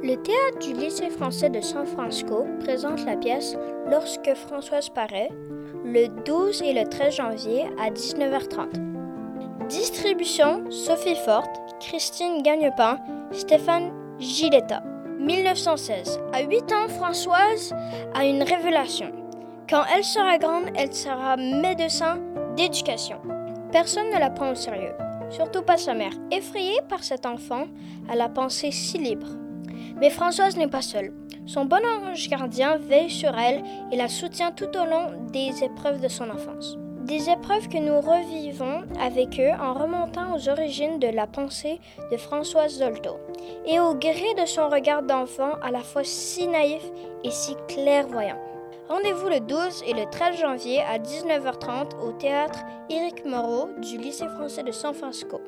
Le théâtre du lycée français de San Francisco présente la pièce Lorsque Françoise paraît le 12 et le 13 janvier à 19h30. Distribution Sophie Forte, Christine Gagnepain, Stéphane Giletta. 1916. À 8 ans, Françoise a une révélation. Quand elle sera grande, elle sera médecin d'éducation. Personne ne la prend au sérieux, surtout pas sa mère. Effrayée par cet enfant à la pensée si libre. Mais Françoise n'est pas seule. Son bon ange gardien veille sur elle et la soutient tout au long des épreuves de son enfance. Des épreuves que nous revivons avec eux en remontant aux origines de la pensée de Françoise Dolto et au gré de son regard d'enfant à la fois si naïf et si clairvoyant. Rendez-vous le 12 et le 13 janvier à 19h30 au théâtre Éric Moreau du lycée français de San Francisco.